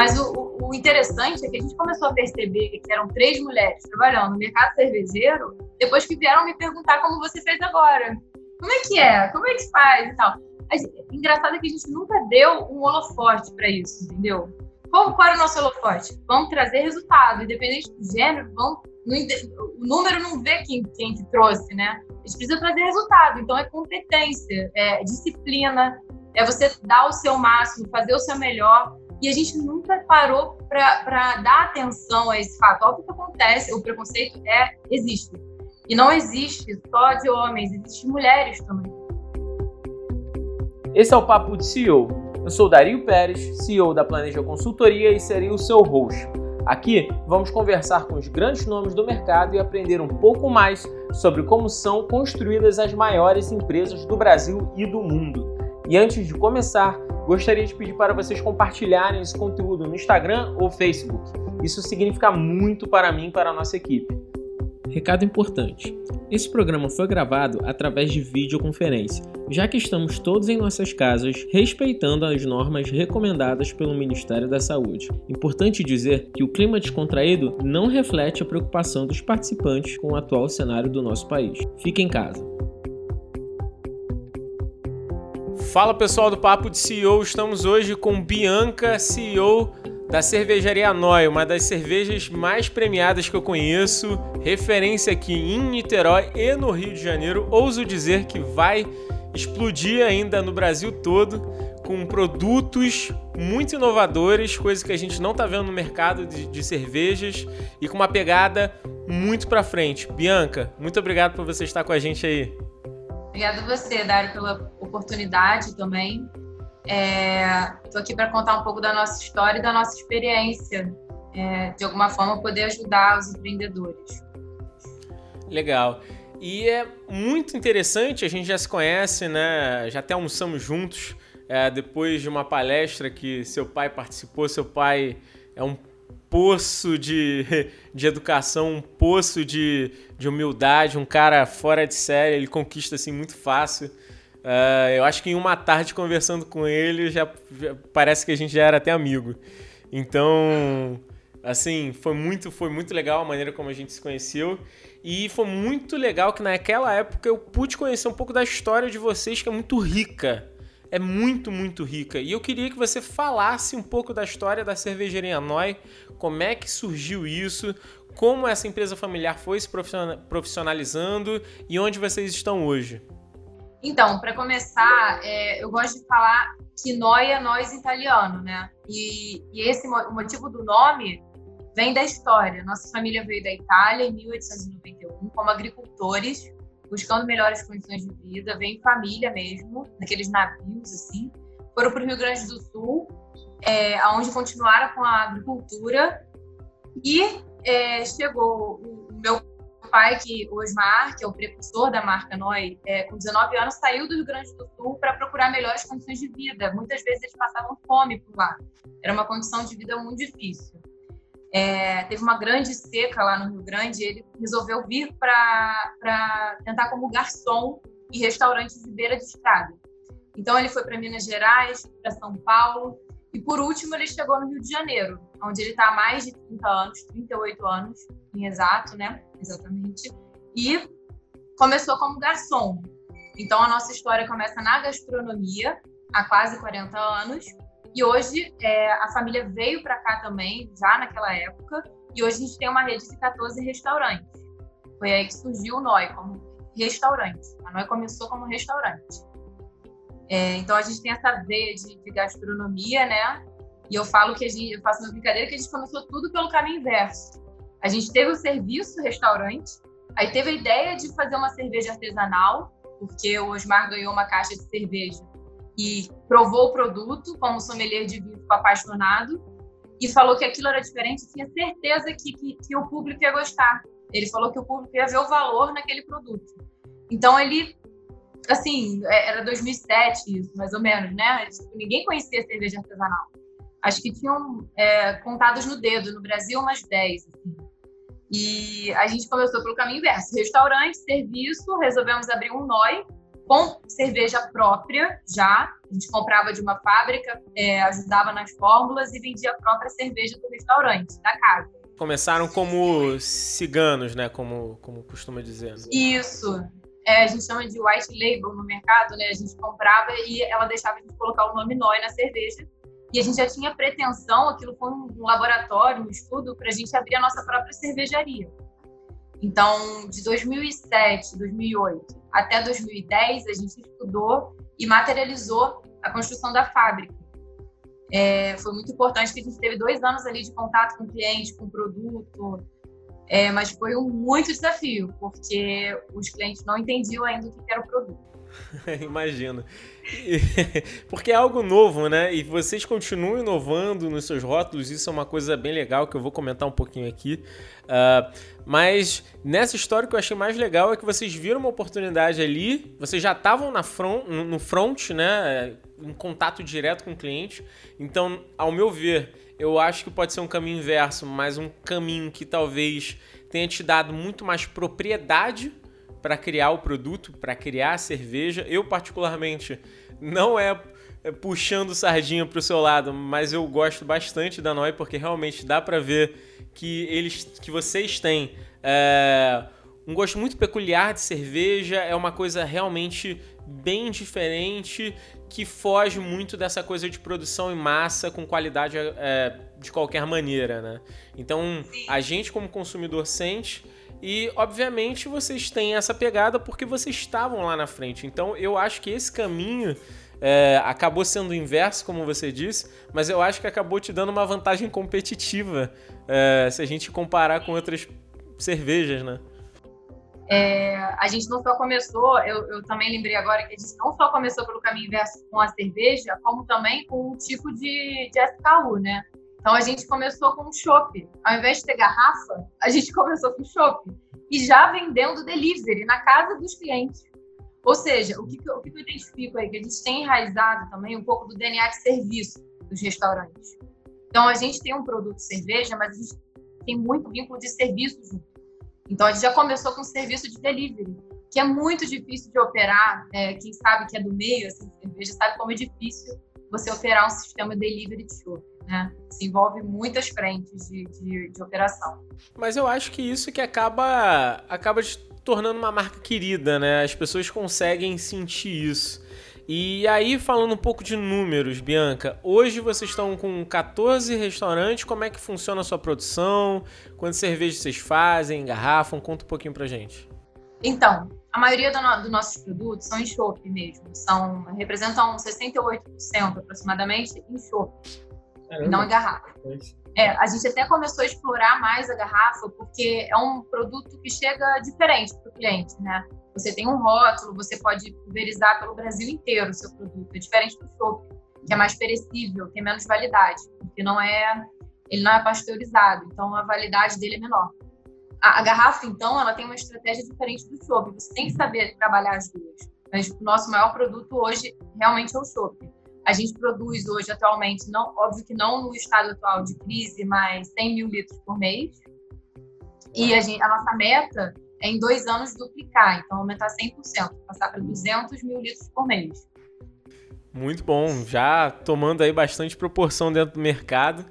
Mas o, o, interessante é que a gente começou a perceber que eram três mulheres trabalhando no mercado cervejeiro depois que vieram me perguntar como você fez agora. Como é que é? Como é que faz e tal. engraçado é que a gente nunca deu um holofote para isso, entendeu? Qual, qual era o nosso holofote? Vamos trazer resultado, independente do gênero, vamos, o número não vê quem, quem que trouxe, né? A gente precisa trazer resultado, então é competência, é disciplina, é você dar o seu máximo, fazer o seu melhor, e a gente nunca parou para dar atenção a esse fato. Óbvio que acontece, o preconceito é existe. E não existe só de homens, existe de mulheres também. Esse é o Papo de CEO. Eu sou Dario Pérez, CEO da Planeja Consultoria e serei o seu host. Aqui vamos conversar com os grandes nomes do mercado e aprender um pouco mais sobre como são construídas as maiores empresas do Brasil e do mundo. E antes de começar, gostaria de pedir para vocês compartilharem esse conteúdo no Instagram ou Facebook. Isso significa muito para mim e para a nossa equipe. Recado importante: esse programa foi gravado através de videoconferência, já que estamos todos em nossas casas respeitando as normas recomendadas pelo Ministério da Saúde. Importante dizer que o clima descontraído não reflete a preocupação dos participantes com o atual cenário do nosso país. Fique em casa. Fala pessoal do Papo de CEO, estamos hoje com Bianca, CEO da Cervejaria Noi, uma das cervejas mais premiadas que eu conheço, referência aqui em Niterói e no Rio de Janeiro. Ouso dizer que vai explodir ainda no Brasil todo com produtos muito inovadores, coisas que a gente não está vendo no mercado de, de, cervejas e com uma pegada muito para frente. Bianca, muito obrigado por você estar com a gente aí. Obrigada a você, Dário, pela oportunidade também. Estou é, aqui para contar um pouco da nossa história e da nossa experiência, é, de alguma forma poder ajudar os empreendedores. Legal. E é muito interessante, a gente já se conhece, né? Já até almoçamos juntos é, depois de uma palestra que seu pai participou. Seu pai é um poço de, de educação, um poço de, de humildade, um cara fora de série, ele conquista assim muito fácil. Uh, eu acho que em uma tarde conversando com ele já, já, parece que a gente já era até amigo. Então, assim, foi muito, foi muito legal a maneira como a gente se conheceu. E foi muito legal que naquela época eu pude conhecer um pouco da história de vocês, que é muito rica é muito, muito rica. E eu queria que você falasse um pouco da história da cervejaria Noi, como é que surgiu isso, como essa empresa familiar foi se profissionalizando e onde vocês estão hoje. Então, para começar, é, eu gosto de falar que Noi é nós italiano, né? E, e esse o motivo do nome vem da história. Nossa família veio da Itália em 1891 como agricultores buscando melhores condições de vida, vem família mesmo, naqueles navios assim. Foram para o Rio Grande do Sul, é, onde continuaram com a agricultura. E é, chegou o meu pai, que o Osmar, que é o precursor da marca Noi, é, com 19 anos, saiu do Rio Grande do Sul para procurar melhores condições de vida. Muitas vezes eles passavam fome por lá. Era uma condição de vida muito difícil é, teve uma grande seca lá no Rio Grande, ele resolveu vir para tentar como garçom em restaurantes de beira de estrada. Então ele foi para Minas Gerais, para São Paulo e por último ele chegou no Rio de Janeiro, onde ele está há mais de 30 anos, 38 anos em exato, né? Exatamente. E começou como garçom. Então a nossa história começa na gastronomia há quase 40 anos e hoje é, a família veio para cá também, já naquela época, e hoje a gente tem uma rede de 14 restaurantes. Foi aí que surgiu o NOI como restaurante. A NOI começou como restaurante. É, então a gente tem essa veia de, de, gastronomia, né? E eu falo que a gente, eu faço uma brincadeira que a gente começou tudo pelo caminho inverso. A gente teve o serviço restaurante, aí teve a ideia de fazer uma cerveja artesanal, porque o Osmar ganhou uma caixa de cerveja e provou o produto como sommelier de vinho apaixonado e falou que aquilo era diferente, tinha certeza que, que, que, o público ia gostar. Ele falou que o público ia ver o valor naquele produto. Então ele, assim, é, era 2007 isso, mais ou menos, né? Ninguém conhecia cerveja artesanal. Acho que tinham é, contados no dedo, no Brasil umas 10, assim. E a gente começou pelo caminho inverso. Restaurante, serviço, resolvemos abrir um NOI, com cerveja própria já, A gente comprava de uma fábrica, é, ajudava nas fórmulas e vendia a própria cerveja do restaurante, da casa. Começaram como ciganos, né? Como, como costuma dizer. Né? Isso. É, a gente chama de white label no mercado, né? A gente comprava e ela deixava a gente colocar o nome Noi na cerveja. E a gente já tinha pretensão, aquilo foi um laboratório, um estudo, para a gente abrir a nossa própria cervejaria. Então, de 2007, 2008 até 2010, a gente estudou e materializou a construção da fábrica. É, foi muito importante que a gente teve dois anos ali de contato com o cliente, com o produto, é, mas foi um muito desafio, porque os clientes não entendiam ainda o que era o produto. Imagino. Porque é algo novo, né? E vocês continuam inovando nos seus rótulos, isso é uma coisa bem legal que eu vou comentar um pouquinho aqui. Uh, mas nessa história que eu achei mais legal é que vocês viram uma oportunidade ali, vocês já estavam na front, no front, né? Em contato direto com o cliente. Então, ao meu ver, eu acho que pode ser um caminho inverso, mas um caminho que talvez tenha te dado muito mais propriedade para criar o produto, para criar a cerveja. Eu, particularmente, não é, é puxando sardinha para o seu lado, mas eu gosto bastante da Noi porque realmente dá para ver que eles, que vocês têm é, um gosto muito peculiar de cerveja. É uma coisa realmente bem diferente que foge muito dessa coisa de produção em massa com qualidade é, de qualquer maneira, né? Então a gente como consumidor sente e, obviamente, vocês têm essa pegada porque vocês estavam lá na frente. Então, eu acho que esse caminho é, acabou sendo o inverso, como você disse, mas eu acho que acabou te dando uma vantagem competitiva é, se a gente comparar com outras cervejas, né? É, a gente não só começou, eu, eu, também lembrei agora que a gente não só começou pelo caminho inverso com a cerveja, como também com um tipo de, de SKU, né? Então a gente começou com um chopp. Ao invés de ter garrafa, a gente começou com chopp. E já vendendo delivery na casa dos clientes. Ou seja, o que, o que eu identifico aí? Que a gente tem enraizado também um pouco do DNA de serviço dos restaurantes. Então a gente tem um produto de cerveja, mas a gente tem muito vínculo de serviço junto. Então a gente já começou com um serviço de delivery, que é muito difícil de operar. É, quem sabe que é do meio, assim, de cerveja, sabe como é difícil você operar um sistema delivery de chopp né? Se envolve muitas frentes de, de, de operação. Mas eu acho que isso que acaba, acaba tornando uma marca querida, né? As pessoas conseguem sentir isso. E aí, falando um pouco de números, Bianca, hoje vocês estão com 14 restaurantes, como é que funciona a sua produção? Quantas cervejas vocês fazem, garrafam? Conta um pouquinho pra gente. Então, a maioria dos do nossos produtos são chopp mesmo, são, representam 68% aproximadamente em chopp. Caramba. e não em garrafa. É, a gente até começou a explorar mais a garrafa porque é um produto que chega diferente para o cliente, né? Você tem um rótulo, você pode pulverizar pelo Brasil inteiro o seu produto. É diferente do chopp, que é mais perecível, tem menos validade, porque não é, ele não é pasteurizado, então a validade dele é menor. A, a garrafa, então, ela tem uma estratégia diferente do chopp. Você tem que saber trabalhar as duas. Mas o nosso maior produto hoje realmente é o chopp. A gente produz hoje, atualmente, não, óbvio que não no estado atual de crise, mas 100 mil litros por mês. E a, gente, a nossa meta é em dois anos duplicar, então aumentar 100%, passar para 200 mil litros por mês. Muito bom, já tomando aí bastante proporção dentro do mercado.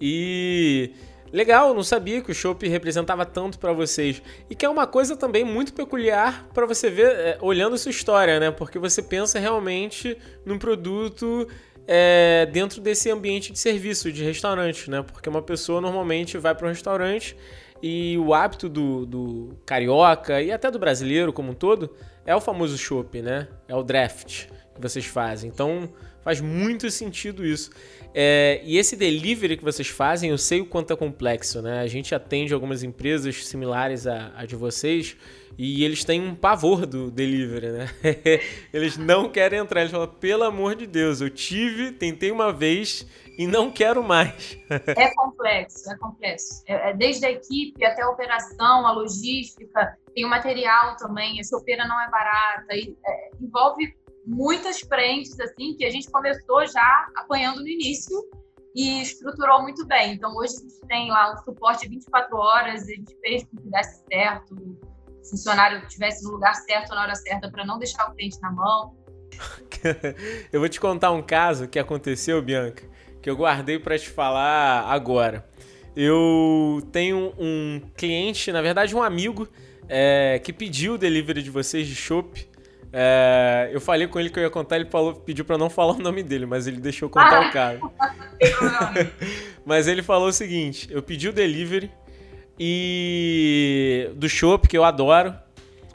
E Legal, não sabia que o chopp representava tanto para vocês. E que é uma coisa também muito peculiar para você ver é, olhando sua história, né? Porque você pensa realmente num produto é, dentro desse ambiente de serviço, de restaurante, né? Porque uma pessoa normalmente vai para um restaurante e o hábito do, do, carioca e até do brasileiro como um todo é o famoso chopp, né? É o draft que vocês fazem. Então faz muito sentido isso. É, e esse delivery que vocês fazem, eu sei o quanto é complexo, né? A gente atende algumas empresas similares a, a de vocês e eles têm um pavor do delivery, né? eles não querem entrar. Eles falam, pelo amor de Deus, eu tive, tentei uma vez e não quero mais. é complexo, é complexo. É, é, desde a equipe até a operação, a logística, tem o material também, a chopeira não é barata, e, é, envolve muitas frentes assim que a gente começou já apanhando no início e estruturou muito bem. Então hoje a gente tem lá um suporte 24 horas, a gente fez com que desse certo, o funcionário estivesse no lugar certo na hora certa para não deixar o cliente na mão. eu vou te contar um caso que aconteceu, Bianca, que eu guardei para te falar agora. Eu tenho um cliente, na verdade um amigo, é, que pediu o delivery de vocês de chopp. É, eu falei com ele que eu ia contar, ele falou, pediu para não falar o nome dele, mas ele deixou contar ah, o caso. mas ele falou o seguinte: eu pedi o delivery e do chopp que eu adoro,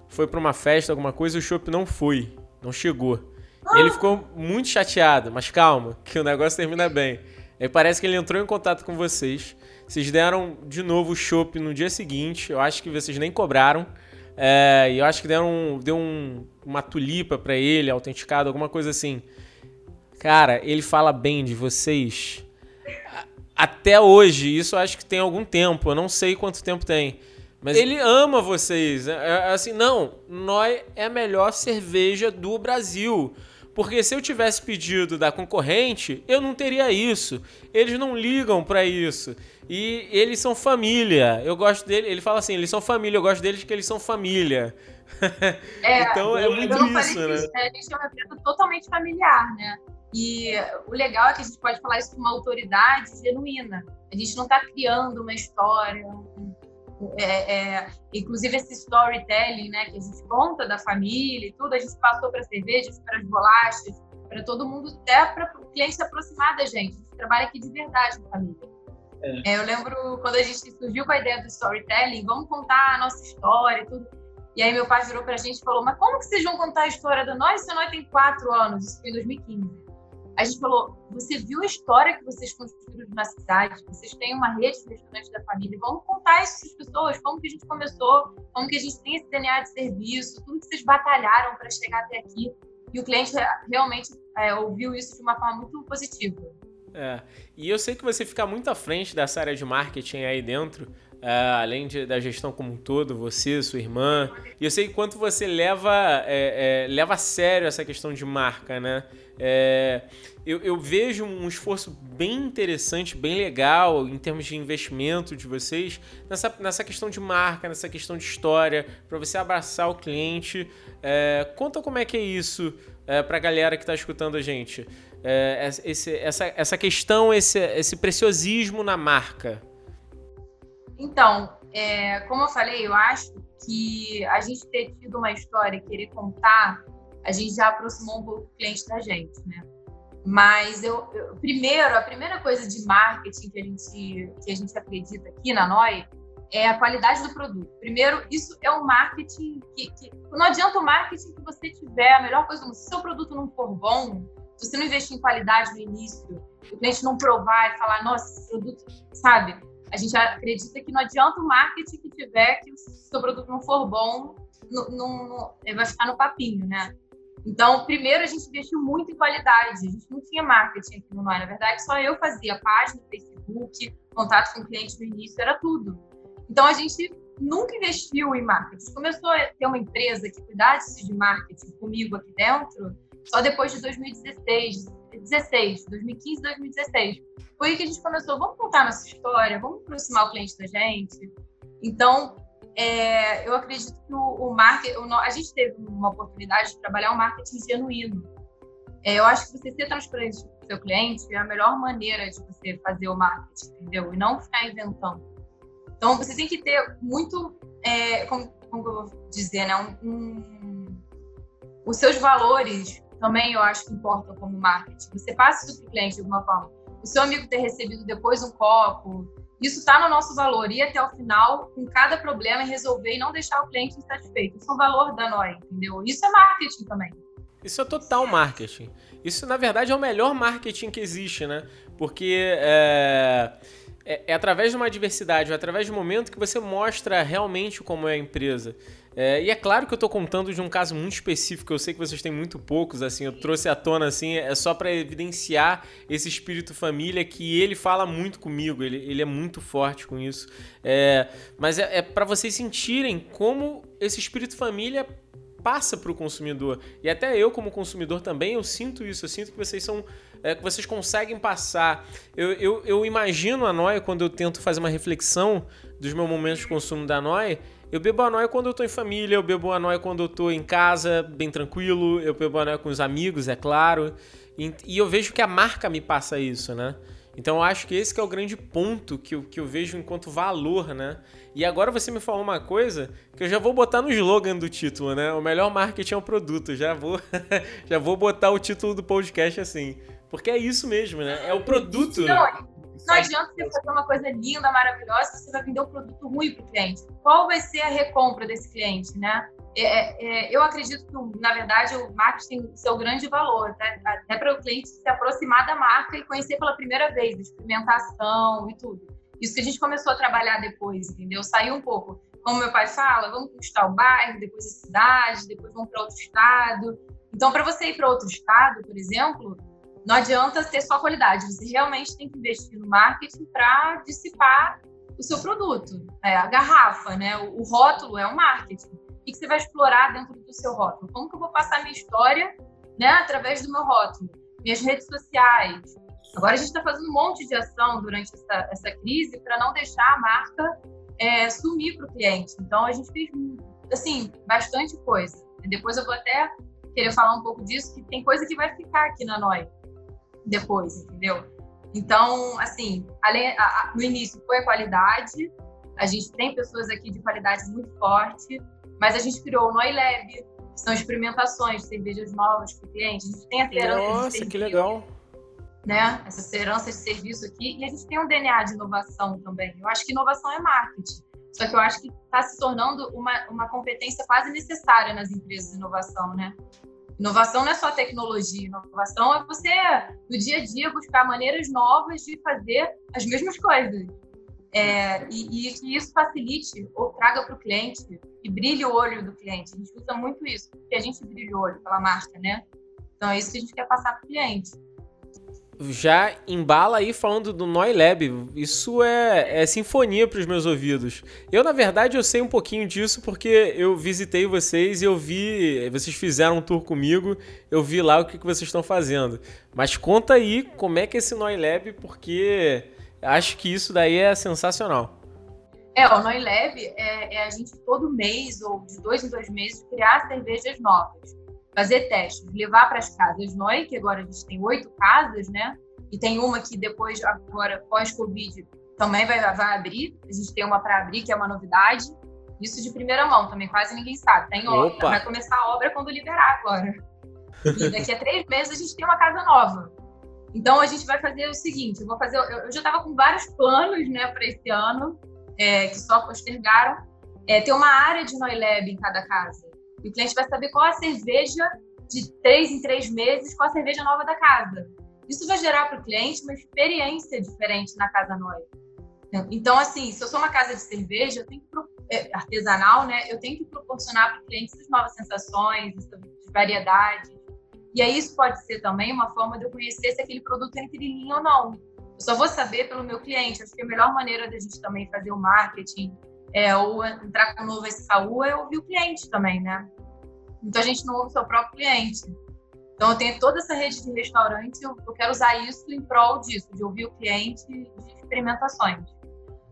foi para uma festa, alguma coisa, e o chopp não foi, não chegou. Ele ficou muito chateado, mas calma, que o negócio termina bem. Aí parece que ele entrou em contato com vocês. Vocês deram de novo o chopp no dia seguinte. Eu acho que vocês nem cobraram. É, e eu acho que deram deu um, uma tulipa para ele, autenticado, alguma coisa assim. Cara, ele fala bem de vocês até hoje. Isso eu acho que tem algum tempo. Eu não sei quanto tempo tem. Mas ele ama vocês. É, é assim, não, nós é a melhor cerveja do Brasil. Porque se eu tivesse pedido da concorrente, eu não teria isso. Eles não ligam para isso. E eles são família. Eu gosto dele. Ele fala assim: eles são família. Eu gosto deles porque eles são família. É, então é muito isso, né? Isso, A gente é uma empresa totalmente familiar, né? E o legal é que a gente pode falar isso com uma autoridade genuína. A gente não está criando uma história, é, é, inclusive esse storytelling, né, que a gente conta da família e tudo, a gente passou para cervejas, para as bolachas, para todo mundo, até para o cliente se aproximar da gente. A gente trabalha aqui de verdade com família. É. é. eu lembro quando a gente surgiu com a ideia do storytelling, vamos contar a nossa história e tudo. E aí meu pai virou para a gente e falou, mas como que vocês vão contar a história da nós se nós tem quatro anos? Isso foi em 2015 a gente falou: você viu a história que vocês construíram na cidade, vocês têm uma rede de restaurantes da família, vamos contar isso para as pessoas, como que a gente começou, como que a gente tem esse DNA de serviço, tudo que vocês batalharam para chegar até aqui. E o cliente realmente é, ouviu isso de uma forma muito positiva. É, e eu sei que você fica muito à frente dessa área de marketing aí dentro, Uh, além de, da gestão como um todo, você, sua irmã. E eu sei quanto você leva, é, é, leva a sério essa questão de marca, né? É, eu, eu, vejo um esforço bem interessante, bem legal em termos de investimento de vocês nessa, nessa questão de marca, nessa questão de história, para você abraçar o cliente. É, conta como é que é isso é, para a galera que está escutando a gente. É, esse, essa, essa questão, esse, esse preciosismo na marca. Então, é, como eu falei, eu acho que a gente ter tido uma história e querer contar a gente já aproximou um pouco o cliente da gente, né? Mas eu, eu, primeiro, a primeira coisa de marketing que a gente que a gente acredita aqui na Noi é a qualidade do produto. Primeiro, isso é um marketing que, que não adianta o marketing que você tiver a melhor coisa do mundo. Se seu produto não for bom, se você não investir em qualidade no início, o cliente não provar e falar, nossa, esse produto, sabe? A gente acredita que não adianta o marketing que tiver que se o seu produto não for bom, não, não, vai ficar no papinho, né? Então, primeiro a gente investiu muito em qualidade. A gente não tinha marketing aqui no Noi. Na verdade, só eu fazia página, Facebook, contato com o cliente no início, era tudo. Então, a gente nunca investiu em marketing. Começou a ter uma empresa que cuidasse de marketing comigo aqui dentro só depois de 2016, 16, 2015, 2016. Foi aí que a gente começou, vamos contar nossa história, vamos aproximar o cliente da gente. Então, é, eu acredito que o, o marketing, a gente teve uma oportunidade de trabalhar um marketing genuíno. É, eu acho que você ser transparente com o seu cliente é a melhor maneira de você fazer o marketing, entendeu? E não ficar inventando. Então, você tem que ter muito, é, como, como, eu vou dizer, né? Um, um, os seus valores também eu acho que importam como marketing. Você passa isso para o cliente de alguma forma. O seu amigo ter recebido depois um copo, isso está no nosso valor, ir até o final com cada problema e resolver e não deixar o cliente insatisfeito. Isso é o valor da NOI, entendeu? Isso é marketing também. Isso é total marketing. Isso, na verdade, é o melhor marketing que existe, né? Porque é, é, é através de uma diversidade, é através de um momento que você mostra realmente como é a empresa. É, e é claro que eu estou contando de um caso muito específico, eu sei que vocês têm muito poucos, assim, eu trouxe à tona, assim, é só para evidenciar esse espírito família que ele fala muito comigo, ele, ele é muito forte com isso. É, mas é, é para vocês sentirem como esse espírito família passa para o consumidor. E até eu, como consumidor, também eu sinto isso. Eu sinto que vocês são. É, que vocês conseguem passar. Eu, eu, eu imagino a Noia quando eu tento fazer uma reflexão dos meus momentos de consumo da Noia. Eu bebo a noia quando eu tô em família, eu bebo a noia quando eu tô em casa, bem tranquilo, eu bebo a noia com os amigos, é claro. E, e eu vejo que a marca me passa isso, né? Então eu acho que esse que é o grande ponto que eu, que eu vejo enquanto valor, né? E agora você me falou uma coisa que eu já vou botar no slogan do título, né? O melhor marketing é o produto. Já vou, já vou botar o título do podcast assim. Porque é isso mesmo, né? É o produto. Não, não adianta você fazer uma coisa linda, maravilhosa, se você vai vender um produto ruim para o cliente. Qual vai ser a recompra desse cliente, né? É, é, é eu acredito que, na verdade, o marketing tem seu grande valor, né? até para o cliente se aproximar da marca e conhecer pela primeira vez, experimentação e tudo. Isso que a gente começou a trabalhar depois, entendeu? Saiu um pouco, como meu pai fala, vamos conquistar o bairro, depois a cidade, depois vamos para outro estado. Então, para você ir para outro estado, por exemplo, não adianta ter só qualidade, você realmente tem que investir no marketing para dissipar o seu produto. É, a garrafa, né? O, o, rótulo é um marketing. O que você vai explorar dentro do seu rótulo? Como que eu vou passar minha história né, através do meu rótulo? Minhas redes sociais. Agora a gente está fazendo um monte de ação durante essa, essa crise para não deixar a marca é, sumir para o cliente. Então a gente fez assim bastante coisa. Depois eu vou até querer falar um pouco disso, que tem coisa que vai ficar aqui na Noi depois, entendeu? Então, assim, além, a, a, no início foi a qualidade, a gente tem pessoas aqui de qualidade muito forte, mas a gente criou o NoiLab, que são experimentações de cervejas novas para o cliente. A gente tem a ferança Nossa, de serviço, que legal! Né? Essa herança de serviço aqui. E a gente tem um DNA de inovação também. Eu acho que inovação é marketing. Só que eu acho que está se tornando uma, uma competência quase necessária nas empresas de inovação, né? Inovação não é só tecnologia, inovação é você, no dia a dia, buscar maneiras novas de fazer as mesmas coisas. É, e, que isso facilite ou traga para o cliente e brilhe o olho do cliente. A gente usa muito isso, porque a gente brilha o olho pela marca, né? Então é isso que a gente quer passar para o cliente já embala aí falando do NoiLab. Isso é, é sinfonia para os meus ouvidos. Eu, na verdade, eu sei um pouquinho disso porque eu visitei vocês e eu vi. Vocês fizeram um tour comigo, eu vi lá o que, que vocês estão fazendo. Mas conta aí como é que é esse NoiLab, porque acho que isso daí é sensacional. É, o NoiLab é, é a gente todo mês, ou de dois em dois meses, criar cervejas novas fazer testes, levar para as casas Noi, que agora a gente tem oito casas, né? E tem uma que depois, agora, pós-Covid, também vai, vai abrir. A gente tem uma para abrir, que é uma novidade. Isso de primeira mão também, quase ninguém sabe. Tem obra, vai começar a obra quando liberar agora. E daqui a três meses a gente tem uma casa nova. Então a gente vai fazer o seguinte: eu vou fazer. Eu, eu já estava com vários planos, né, para esse ano, é, que só postergaram. É, ter uma área de Noilab em cada casa. E o cliente vai saber qual a cerveja de três em três meses, qual a cerveja nova da casa. Isso vai gerar para o cliente uma experiência diferente na casa nova. Então, assim, se eu sou uma casa de cerveja, eu tenho que, é, artesanal, né? Eu tenho que proporcionar para o cliente essas novas sensações, essa variedade. E aí isso pode ser também uma forma de eu conhecer se aquele produto é entre linha ou não. Eu só vou saber pelo meu cliente. Acho que a melhor maneira da gente também fazer o marketing é, ou entrar com um novo SKU é ouvir o cliente também, né? Então a gente não ouve o seu próprio cliente. Então eu tenho toda essa rede de restaurantes, eu, eu quero usar isso em prol disso, de ouvir o cliente de experimentações.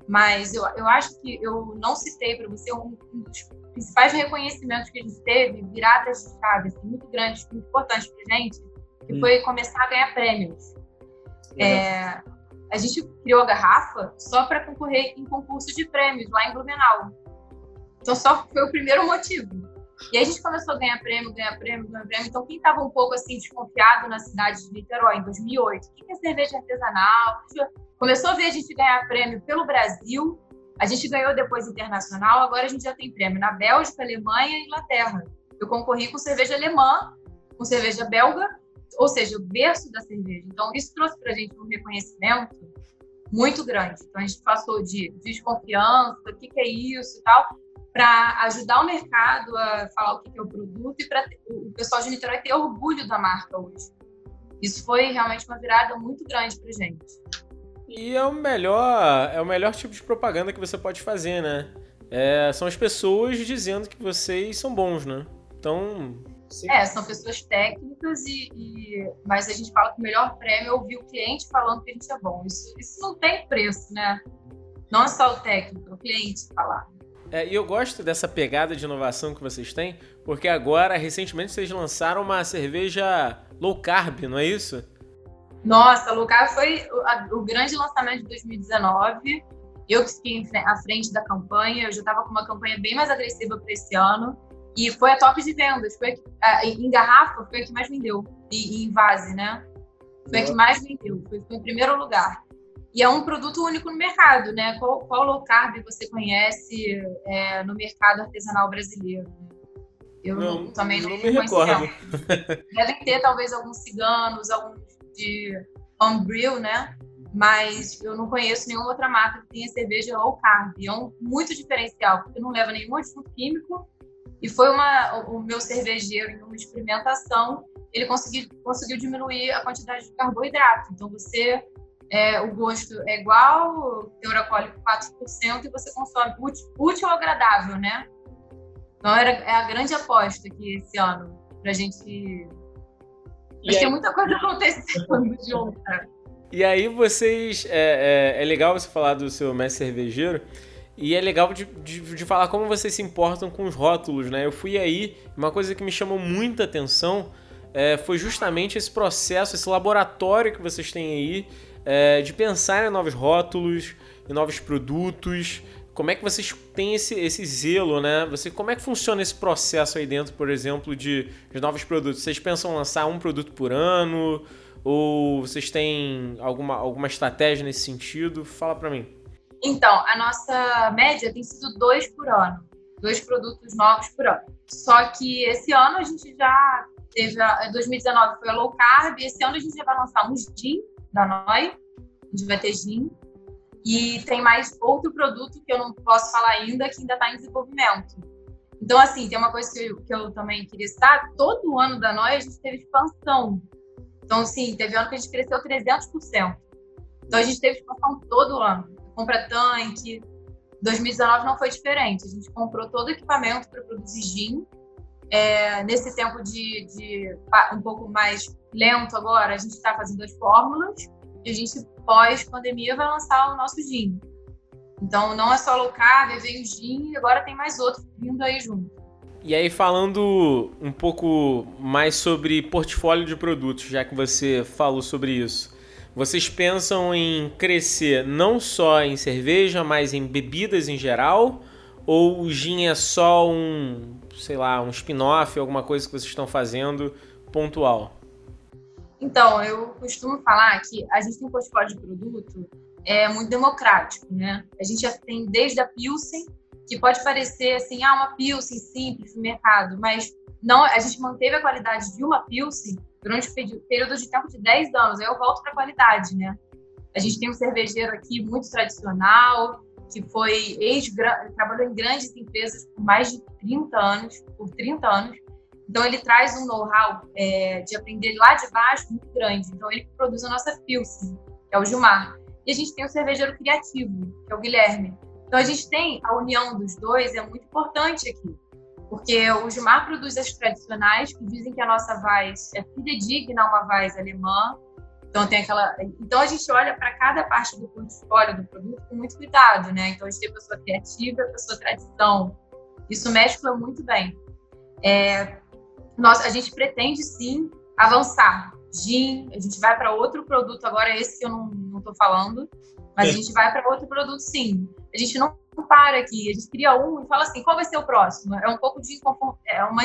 Mas eu, eu acho que eu não citei para você um, um, dos principais reconhecimentos que a gente teve, viradas de chave, assim, muito grandes, muito importantes para gente, que hum. foi começar a ganhar prêmios. É, a gente criou a garrafa só para concorrer em concurso de prêmios lá em Blumenau. Então só foi o primeiro motivo. E a gente começou a ganhar prêmio, ganhar prêmio, ganhar prêmio. Então, quem estava um pouco assim desconfiado na cidade de Niterói, em 2008, o que é cerveja artesanal? Começou a ver a gente ganhar prêmio pelo Brasil. A gente ganhou depois internacional, agora a gente já tem prêmio na Bélgica, Alemanha e Inglaterra. Eu concorri com cerveja alemã, com cerveja belga, ou seja, o berço da cerveja. Então, isso trouxe para a gente um reconhecimento muito grande. Então, a gente passou de desconfiança, o que, que é isso e tal, para ajudar o mercado a falar o que é o produto e para o pessoal de Niterói ter orgulho da marca hoje. Isso foi realmente uma virada muito grande para gente. E é o melhor, é o melhor tipo de propaganda que você pode fazer, né? É, são as pessoas dizendo que vocês são bons, né? Então. Sim. É, são pessoas técnicas, e, e, mas a gente fala que o melhor prêmio é ouvir o cliente falando que a gente é bom. Isso, isso não tem preço, né? Não é só o técnico, é o cliente falar. É, e eu gosto dessa pegada de inovação que vocês têm, porque agora, recentemente, vocês lançaram uma cerveja low carb, não é isso? Nossa, low carb foi o, a, o grande lançamento de 2019. Eu que fiquei à frente da campanha, eu já estava com uma campanha bem mais agressiva para esse ano. E foi a top de vendas. Foi a, em garrafa, foi a que mais vendeu. E, e em vase, né? Foi a que mais vendeu. Foi, foi em primeiro lugar. E é um produto único no mercado, né? Qual, qual low carb você conhece é, no mercado artesanal brasileiro? Eu não, também não, não me recordo. Devem ter talvez alguns ciganos, alguns de homebrew, né? Mas eu não conheço nenhuma outra marca que tenha cerveja low carb. É um muito diferencial, porque não leva nenhum adicional químico. E foi uma, o meu cervejeiro, em uma experimentação, ele conseguiu, conseguiu diminuir a quantidade de carboidrato. Então, você é, o gosto é igual, teor alcoólico 4%, e você consome útil, útil ou agradável, né? Então era, é a grande aposta aqui esse ano, pra gente. Que tem muita coisa acontecendo junto. E aí vocês. É, é, é, legal você falar do seu mestre cervejeiro. E é legal de, de, de, falar como vocês se importam com os rótulos, né? Eu fui aí, uma coisa que me chamou muita atenção é, foi justamente esse processo, esse laboratório que vocês têm aí é, de pensar em novos rótulos, em novos produtos. Como é que vocês têm esse, esse zelo, né? Você, como é que funciona esse processo aí dentro, por exemplo, de, de novos produtos? Vocês pensam lançar um produto por ano? Ou vocês têm alguma, alguma estratégia nesse sentido? Fala para mim. Então, a nossa média tem sido dois por ano. Dois produtos novos por ano. Só que esse ano a gente já teve... A, 2019 foi a low carb. Esse ano a gente já vai lançar uns gin da Noi, ter gin. E tem mais outro produto que eu não posso falar ainda, que ainda está em desenvolvimento. Então, assim, tem uma coisa que eu, que eu também queria citar: todo ano da Noi a gente teve expansão. Então, assim, teve ano que a gente cresceu 300%. Então, a gente teve expansão todo ano. Compra tanque. 2019 não foi diferente. A gente comprou todo o equipamento para produzir gin. É, nesse tempo de, de um pouco mais lento agora, a gente está fazendo as fórmulas e a gente, pós-pandemia, vai lançar o nosso gin. Então, não é só low carb, veio o gin e agora tem mais outros vindo aí junto. E aí, falando um pouco mais sobre portfólio de produtos, já que você falou sobre isso, vocês pensam em crescer não só em cerveja, mas em bebidas em geral? Ou o gin é só um, sei lá, um spin-off, alguma coisa que vocês estão fazendo pontual? Então, eu costumo falar que a gente tem um portfólio de produto é muito democrático, né? A gente já tem desde a Pilsen, que pode parecer assim, ah, uma Pilsen simples no mercado, mas não, a gente manteve a qualidade de uma Pilsen durante um período de tempo de 10 anos. Aí eu volto para a qualidade, né? A gente tem um cervejeiro aqui muito tradicional, que foi ex trabalhou em grandes empresas por mais de 30 anos, por 30 anos, então, ele traz um know-how é, de aprender lá de baixo muito grande. Então, ele produz a nossa Pilsen, que é o Gilmar. E a gente tem o cervejeiro criativo, que é o Guilherme. Então, a gente tem a união dos dois, é muito importante aqui. Porque o Gilmar produz as tradicionais, que dizem que a nossa Weiss é fidedigna a uma Weiss alemã. Então, tem aquela... então a gente olha para cada parte do portfólio do produto com muito cuidado, né? Então, a gente tem a pessoa criativa, a pessoa tradição. Isso mescla muito bem. É, nós, a gente pretende sim avançar. Gin, a gente vai para outro produto agora, esse que eu não estou falando, mas a gente vai para outro produto sim. A gente não para aqui, a gente cria um e fala assim, qual vai ser o próximo? É um pouco de inconform, é uma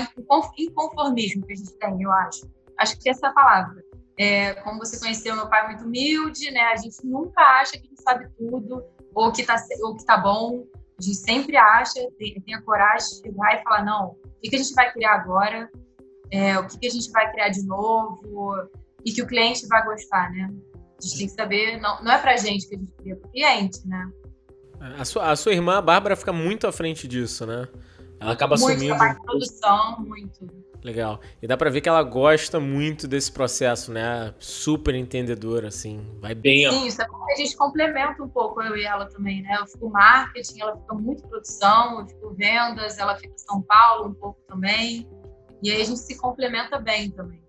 inconformismo que a gente tem, eu acho. Acho que essa é a palavra. É, como você conheceu meu pai muito humilde, né? A gente nunca acha que sabe tudo ou que tá, ou que tá bom. A gente sempre acha, tem, tem a coragem de chegar e falar, não, o que, que a gente vai criar agora? é, o que, que, a gente vai criar de novo e que o cliente vai gostar, né? A gente tem que saber, não, não é pra gente que a gente cria, é pro cliente, né? A sua, a sua irmã, a Bárbara, fica muito à frente disso, né? Ela acaba muito, assumindo. Muito, produção, muito. Legal. E dá pra ver que ela gosta muito desse processo, né? Super entendedora, assim. Vai bem. Sim, isso é porque a gente complementa um pouco eu e ela também, né? Eu fico marketing, ela fica muito produção, eu fico vendas, ela fica São Paulo um pouco também. E aí a gente se complementa bem também.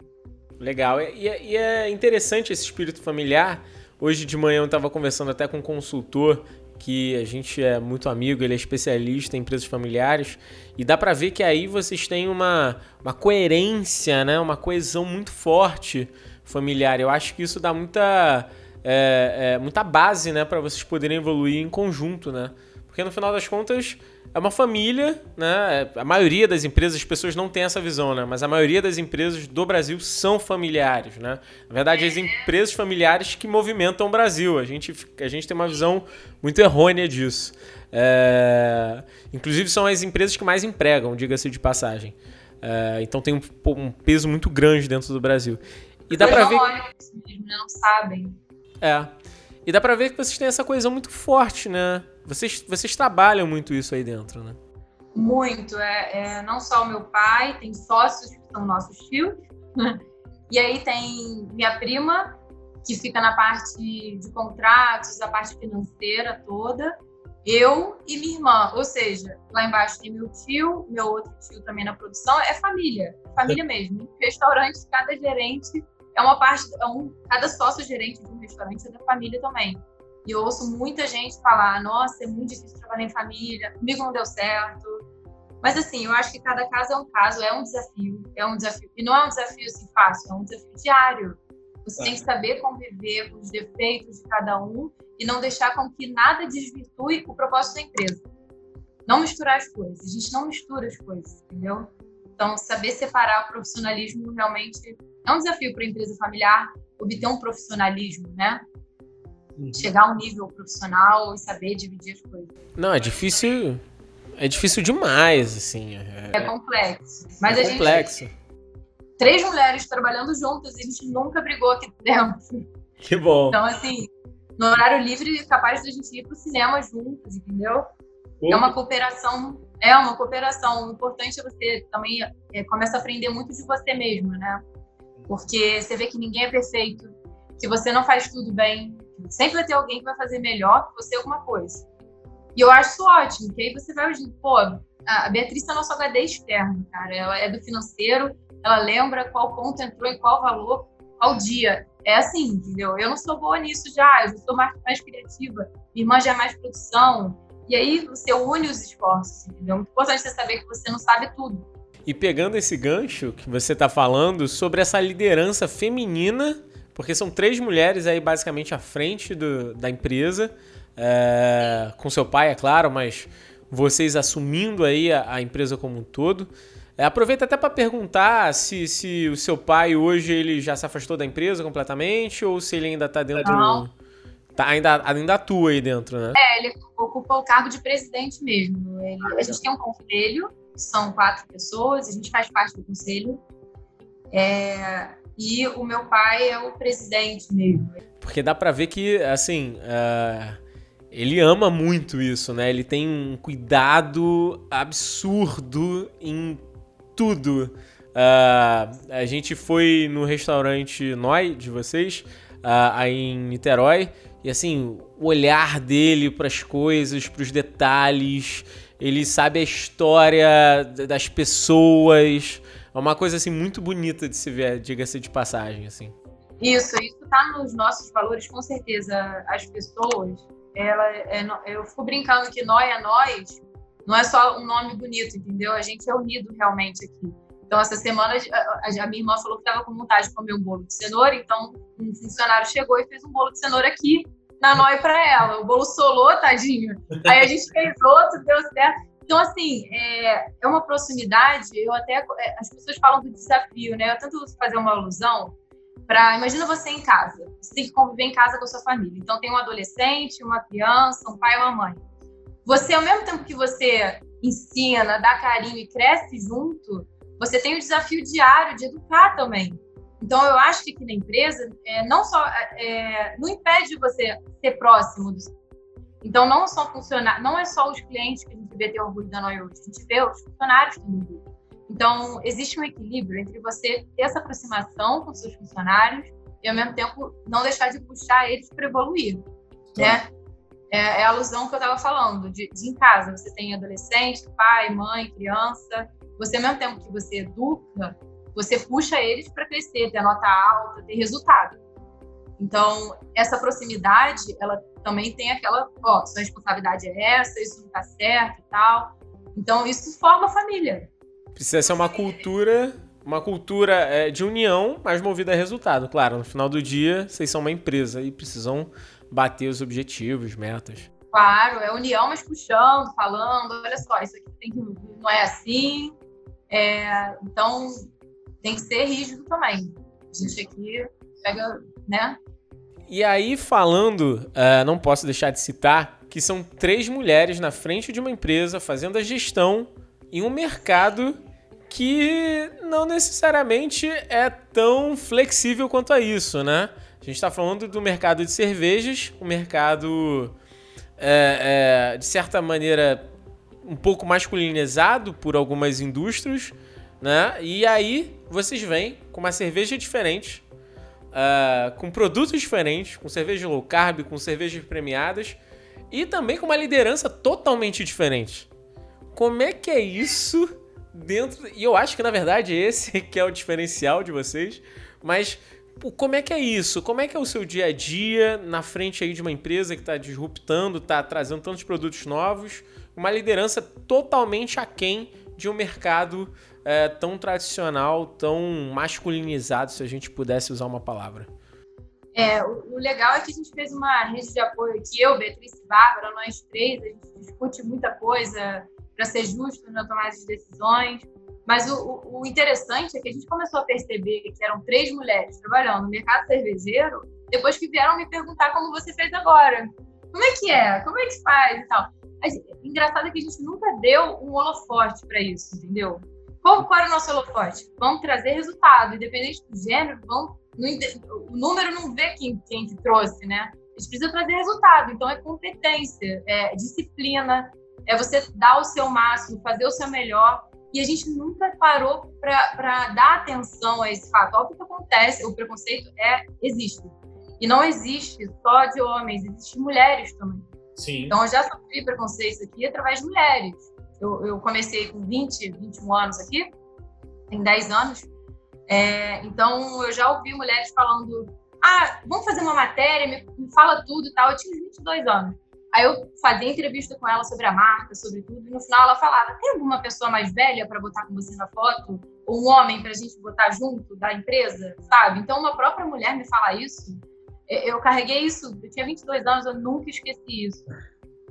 Legal. E, e é interessante esse espírito familiar. Hoje de manhã eu estava conversando até com um consultor que a gente é muito amigo, ele é especialista em empresas familiares, e dá para ver que aí vocês têm uma, uma coerência, né? uma coesão muito forte familiar. Eu acho que isso dá muita, é, é, muita base né? para vocês poderem evoluir em conjunto, né? Porque no final das contas é uma família, né? A maioria das empresas, as pessoas não têm essa visão, né? Mas a maioria das empresas do Brasil são familiares, né? Na verdade, as empresas familiares que movimentam o Brasil. A gente, a gente tem uma visão muito errônea disso. É... Inclusive, são as empresas que mais empregam, diga-se de passagem. É... Então tem um, um, peso muito grande dentro do Brasil. E dá para ver. Mesmo, né? não sabem. É. E dá pra ver que vocês têm essa coesão muito forte, né? Vocês, vocês trabalham muito isso aí dentro, né? Muito. É, é não só o meu pai, tem sócios que são nossos tios. e aí tem minha prima, que fica na parte de contratos, a parte financeira toda. Eu e minha irmã. Ou seja, lá embaixo tem meu tio, meu outro tio também na produção. É família. Família mesmo. Restaurante, cada gerente é uma parte, é um, cada sócio gerente de um restaurante é da família também. E eu ouço muita gente falar: nossa, é muito difícil trabalhar em família, comigo não deu certo. Mas assim, eu acho que cada caso é um caso, é um desafio, é um desafio. E não é um desafio assim fácil, é um desafio diário. Você tem que saber conviver com os defeitos de cada um e não deixar com que nada desvirtue o propósito da empresa. Não misturar as coisas. A gente não mistura as coisas, entendeu? Então, saber separar o profissionalismo realmente é um desafio para a empresa familiar obter um profissionalismo, né? Uhum. Chegar a um nível profissional e saber dividir as coisas. Não, é difícil. É difícil demais, assim. É, é complexo. Mas é a complexo. gente. Três mulheres trabalhando juntas e a gente nunca brigou aqui dentro. Que bom. Então, assim, no horário livre, capaz de a gente ir pro cinema juntos, entendeu? É uma cooperação. É uma cooperação. O importante é você também é, começa a aprender muito de você mesmo, né? Porque você vê que ninguém é perfeito, que você não faz tudo bem, sempre vai ter alguém que vai fazer melhor que você alguma coisa. E eu acho isso ótimo, que aí você vai, pô, a Beatriz é nosso HD externo, cara. Ela é do financeiro, ela lembra qual ponto entrou em qual valor, qual dia. É assim, entendeu? Eu não sou boa nisso já, eu sou mais, mais criativa, minha irmã já é mais produção. E aí você une os esforços, entendeu? É muito importante você saber que você não sabe tudo. E pegando esse gancho que você está falando sobre essa liderança feminina, porque são três mulheres aí basicamente à frente do, da empresa, é, com seu pai, é claro, mas vocês assumindo aí a, a empresa como um todo. É, aproveita até para perguntar se, se o seu pai hoje ele já se afastou da empresa completamente ou se ele ainda está dentro. Não. Tá, ainda, ainda atua aí dentro, né? É, ele ocupa o cargo de presidente mesmo. Ele, a gente tem um conselho são quatro pessoas, a gente faz parte do conselho. É, e o meu pai é o presidente mesmo. Porque dá para ver que, assim, uh, ele ama muito isso, né? Ele tem um cuidado absurdo em tudo. Uh, a gente foi no restaurante Noi de vocês, uh, aí em Niterói, e assim, o olhar dele para as coisas, para os detalhes, ele sabe a história das pessoas. É uma coisa assim muito bonita de se ver, diga-se de passagem, assim. Isso, isso tá nos nossos valores, com certeza. As pessoas, ela, é, eu fico brincando que nós é nós, não é só um nome bonito, entendeu? A gente é unido realmente aqui. Então, essa semana, a, minha irmã falou que estava com vontade de comer um bolo de cenoura, então um funcionário chegou e fez um bolo de cenoura aqui na Noi para ela. O bolo solou, tadinho. Aí a gente fez outro, deu certo. Então, assim, é, é uma proximidade. Eu até. É, as pessoas falam do desafio, né? Eu tento fazer uma alusão para. Imagina você em casa. Você tem que conviver em casa com a sua família. Então, tem um adolescente, uma criança, um pai e uma mãe. Você, ao mesmo tempo que você ensina, dá carinho e cresce junto, você tem o desafio diário de educar também. Então, eu acho que aqui na empresa, é, não só é, não impede você ser próximo dos. Então, não só funcionar, não é só os clientes que a gente vê ter orgulho da Noia a gente vê os funcionários também. Então, existe um equilíbrio entre você ter essa aproximação com seus funcionários e, ao mesmo tempo, não deixar de puxar eles para evoluir, né? É, é, a alusão que eu estava falando, de, de, em casa. Você tem adolescente, pai, mãe, criança, você, ao mesmo tempo que você educa, você puxa eles para crescer, ter nota alta, ter resultado. Então, essa proximidade, ela também tem aquela, ó, sua responsabilidade é essa, isso não está certo e tal. Então, isso forma família. Precisa ser uma cultura, uma cultura é, de união, mas movida a resultado. Claro, no final do dia, vocês são uma empresa e precisam bater os objetivos, metas. Claro, é união, mas puxando, falando, olha só, isso aqui tem que, não é assim. É, então, tem que ser rígido também. A gente aqui pega, né? E aí, falando, uh, não posso deixar de citar que são três mulheres na frente de uma empresa fazendo a gestão em um mercado que não necessariamente é tão flexível quanto a isso, né? A gente está falando do mercado de cervejas, um mercado, é, é, de certa maneira, um pouco masculinizado por algumas indústrias, né? E aí vocês vêm com uma cerveja diferente, uh, com produtos diferentes, com cerveja low carb, com cervejas premiadas e também com uma liderança totalmente diferente. Como é que é isso dentro? E eu acho que na verdade esse que é o diferencial de vocês, mas como é que é isso? Como é que é o seu dia a dia na frente aí de uma empresa que está disruptando, está trazendo tantos produtos novos, uma liderança totalmente aquém de um mercado é, tão tradicional, tão masculinizado, se a gente pudesse usar uma palavra? É, o, o, legal é que a gente fez uma rede de apoio aqui, eu, Beatriz e Bárbara, nós três, a gente discute muita coisa para ser justo na tomada de decisões. Mas o, o, interessante é que a gente começou a perceber que eram três mulheres trabalhando no mercado cervejeiro depois que vieram me perguntar como você fez agora. Como é que é? Como é que faz e tal? Engraçado é que a gente nunca deu um holofote para isso, entendeu? Qual, qual era o nosso holofote? Vamos trazer resultado, independente do gênero, no, o número não vê quem, quem que trouxe, né? A gente precisa trazer resultado, então é competência, é disciplina, é você dar o seu máximo, fazer o seu melhor. E a gente nunca parou para dar atenção a esse fato. Olha o que acontece, o preconceito é existe. E não existe só de homens, existe mulheres também. Sim. Então, eu já sofri preconceito aqui através de mulheres. Eu, eu comecei com 20, 21 anos aqui, tem 10 anos. É, então, eu já ouvi mulheres falando: ah, vamos fazer uma matéria, me, me fala tudo e tal. Eu tinha 22 anos. Aí eu fazia entrevista com ela sobre a marca, sobre tudo, e no final ela falava: tem alguma pessoa mais velha para botar com você na foto? Ou um homem para a gente botar junto da empresa, sabe? Então, uma própria mulher me falar isso, eu carreguei isso, eu tinha 22 anos, eu nunca esqueci isso.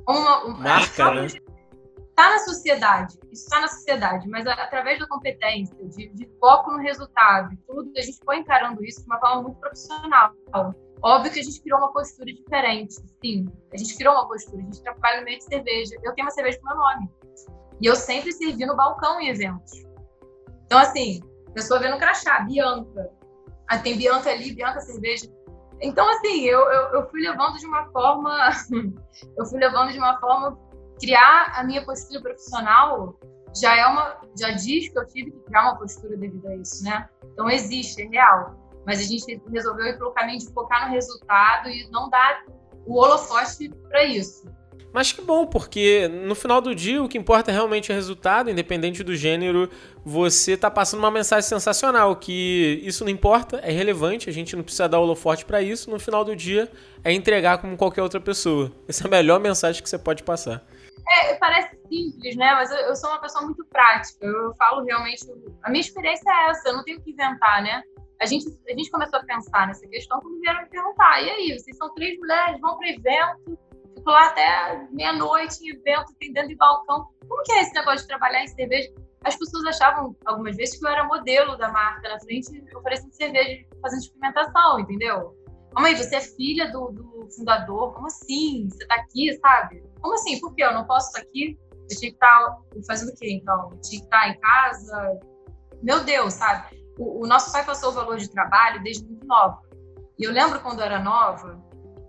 Uma, uma marca, né? Está na sociedade, isso está na sociedade, mas através da competência, de, de foco no resultado, tudo, a gente foi encarando isso de uma forma muito profissional. Óbvio que a gente criou uma postura diferente, sim. A gente criou uma postura, a gente trabalha no meio de cerveja. Eu tenho uma cerveja com meu nome. E eu sempre servi no balcão em eventos. Então, assim, pessoa vendo crachá, Bianca. Ah, tem Bianca ali, Bianca cerveja. Então, assim, eu, eu, eu fui levando de uma forma. eu fui levando de uma forma. Criar a minha postura profissional já é uma. Já diz que eu tive que criar uma postura devido a isso, né? Então, existe, é real mas a gente resolveu ir pelo caminho de focar no resultado e não dar o holofote para isso. Mas que bom, porque no final do dia o que importa é realmente o resultado, independente do gênero, você está passando uma mensagem sensacional, que isso não importa, é relevante, a gente não precisa dar holofote para isso, no final do dia é entregar como qualquer outra pessoa. Essa é a melhor mensagem que você pode passar. É, parece simples, né? Mas eu, eu sou uma pessoa muito prática. Eu falo realmente. A minha experiência é essa, eu não tenho que inventar, né? a gente, a gente começou a pensar nessa questão quando vieram me perguntar: e aí, vocês são três mulheres, vão para evento, fico lá até meia-noite em evento, tem dentro de balcão. Como que é esse negócio de trabalhar em cerveja? As pessoas achavam algumas vezes que eu era modelo da marca na frente, oferecendo cerveja, fazendo experimentação, entendeu? Aí, você é filha do, do fundador? Como assim? Você tá aqui, sabe? Como assim? Por que eu não posso estar aqui? Eu tinha que estar tá fazendo o quê, então? Eu tinha que estar tá em casa? Meu Deus, sabe? o, o nosso pai passou o valor de trabalho desde muito nova. E eu lembro quando eu era nova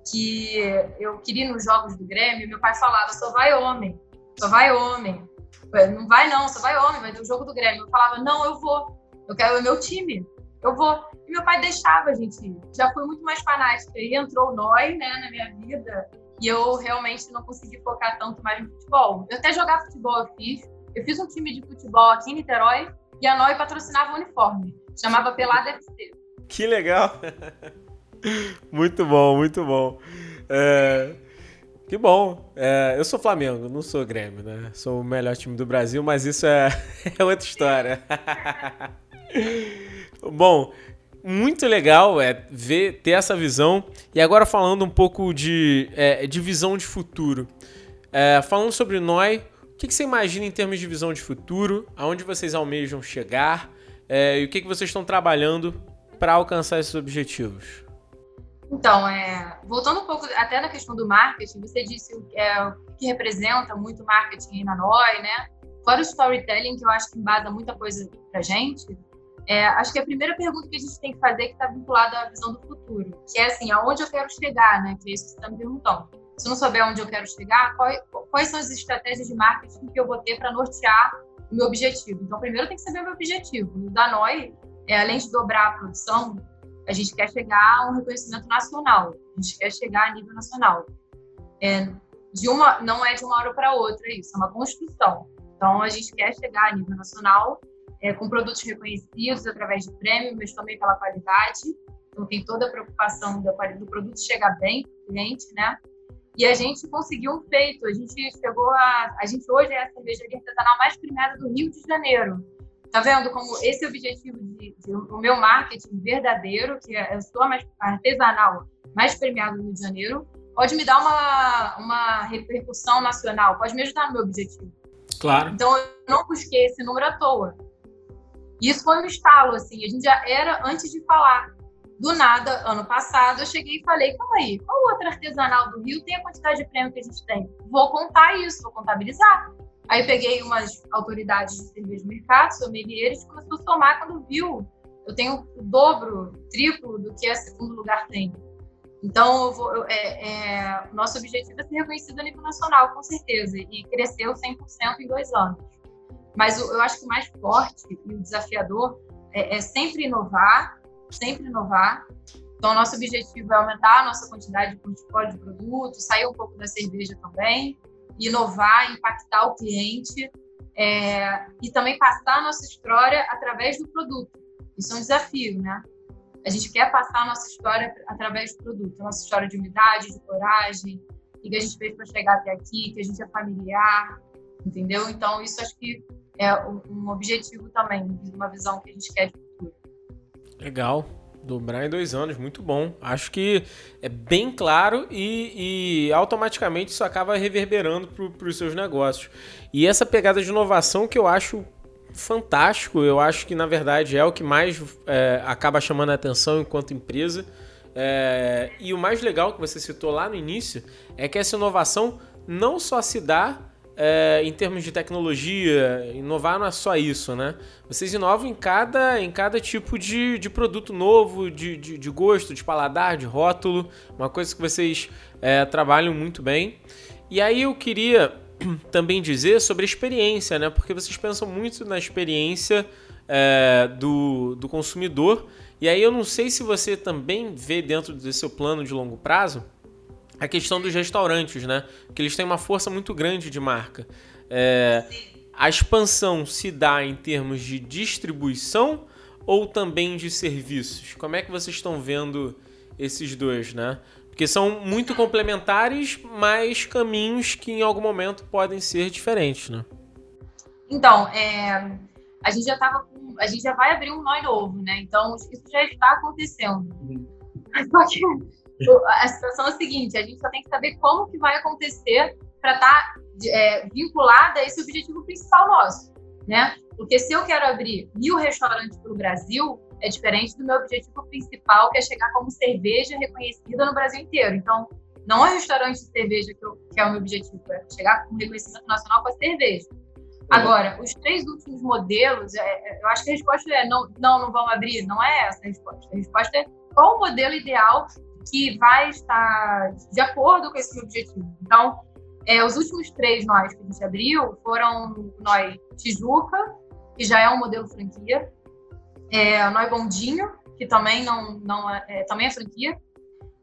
que eu queria nos jogos do Grêmio, meu pai falava: só vai homem, só vai homem. Não vai não, só vai homem, vai ter o jogo do Grêmio. Eu falava: não, eu vou, eu quero o meu time, eu vou. E meu pai deixava a gente ir. Já fui muito mais fanática. E entrou o NOI né, na minha vida e eu realmente não consegui focar tanto mais no futebol. Eu até jogar futebol eu fiz, Eu fiz um time de futebol aqui em Niterói e a Noi patrocinava o uniforme. Chamava Pelada FC. Que legal! muito bom, muito bom. É... Que bom. É, eu sou Flamengo, não sou Grêmio, né? Sou o melhor time do Brasil, mas isso é, é outra história. bom, muito legal é ver, ter essa visão. E agora falando um pouco de, é, de visão de futuro. É, falando sobre Noi, o que, que, você imagina em termos de visão de futuro? Aonde vocês almejam chegar? É, e o que, que vocês estão trabalhando para alcançar esses objetivos? Então, é, voltando um pouco até na questão do marketing, você disse é, o que representa muito marketing na NOI, né? Fora o storytelling, que eu acho que embasa muita coisa para gente, é, acho que a primeira pergunta que a gente tem que fazer é que está vinculada à visão do futuro, que é assim, aonde eu quero chegar, né? Que é isso que você está me perguntando. Se eu não souber onde eu quero chegar, quais, quais são as estratégias de marketing que eu vou ter para nortear o meu objetivo? Então, primeiro tenho que saber o meu objetivo. O da NOI, é, além de dobrar a produção, a gente quer chegar a um reconhecimento nacional, a gente quer chegar a nível nacional. É, de uma, não é de uma hora para outra isso, é uma construção. Então, a gente quer chegar a nível nacional é, com produtos reconhecidos através de prêmio, mas também pela qualidade. Então, tem toda a preocupação do, produto chegar bem para o cliente, né? E a gente conseguiu um feito. A gente chegou a. A gente hoje é a cervejaria artesanal mais premiada do Rio de Janeiro. Tá vendo como esse objetivo de, de, o meu marketing verdadeiro, que é, eu sou mais artesanal, mais premiado no Rio de Janeiro, pode me dar uma, uma repercussão nacional, pode me ajudar no meu objetivo. Claro. Então eu não busquei esse número à toa. Isso foi um estalo, assim, a gente já era antes de falar. Do nada, ano passado, eu cheguei e falei, calma aí, qual outro artesanal do Rio tem a quantidade de prêmio que a gente tem? Vou contar isso, vou contabilizar. Aí peguei umas autoridades de cerveja de mercado, sommeliers, e começou a somar quando viu. Eu tenho o dobro, triplo do que a segundo lugar tem. Então, eu vou, é, é, nosso objetivo é ser reconhecido a nível nacional, com certeza, e cresceu 100% em dois anos. Mas eu acho que o mais forte e o desafiador é, é sempre inovar, sempre inovar. Então, nosso objetivo é aumentar a nossa quantidade de portfólio de produtos, sair um pouco da cerveja também, inovar, impactar o cliente é, e também passar a nossa história através do produto. Isso é um desafio, né? A gente quer passar a nossa história através do produto, a nossa história de humildade, de coragem, e que a gente fez para chegar até aqui, que a gente é familiar, entendeu? Então, isso acho que é um objetivo também, uma visão que a gente quer de futuro. Legal. Dobrar em dois anos, muito bom. Acho que é bem claro e, e automaticamente isso acaba reverberando para os seus negócios. E essa pegada de inovação que eu acho fantástico, eu acho que na verdade é o que mais é, acaba chamando a atenção enquanto empresa. É, e o mais legal que você citou lá no início é que essa inovação não só se dá é, em termos de tecnologia, inovar não é só isso, né? Vocês inovam em cada, em cada tipo de, de produto novo, de, de, de gosto, de paladar, de rótulo, uma coisa que vocês é, trabalham muito bem. E aí eu queria também dizer sobre a experiência, né? Porque vocês pensam muito na experiência é, do, do consumidor. E aí eu não sei se você também vê dentro do seu plano de longo prazo a questão dos restaurantes, né? Que eles têm uma força muito grande de marca. É, a expansão se dá em termos de distribuição ou também de serviços? Como é que vocês estão vendo esses dois, né? Porque são muito complementares, mas caminhos que em algum momento podem ser diferentes, né? Então, é, a gente já tava com, a gente já vai abrir um nó novo, né? Então isso já está acontecendo. Uhum. Só que a situação é a seguinte: a gente só tem que saber como que vai acontecer para estar tá, é, vinculada a esse objetivo principal nosso, né? Porque se eu quero abrir mil restaurantes para o Brasil, é diferente do meu objetivo principal, que é chegar como cerveja reconhecida no Brasil inteiro. Então, não é restaurante de cerveja que, eu, que é o meu objetivo, é chegar com reconhecimento nacional com a cerveja. Agora, os três últimos modelos, é, é, eu acho que a resposta é não, não, não vamos abrir. Não é essa a resposta. A resposta é qual o modelo ideal que vai estar de acordo com esse objetivo. Então, é, os últimos três nós que a gente abriu foram nós Tijuca, que já é um modelo franquia, é, Nós Bondinho, que também não, não é, é, também é franquia,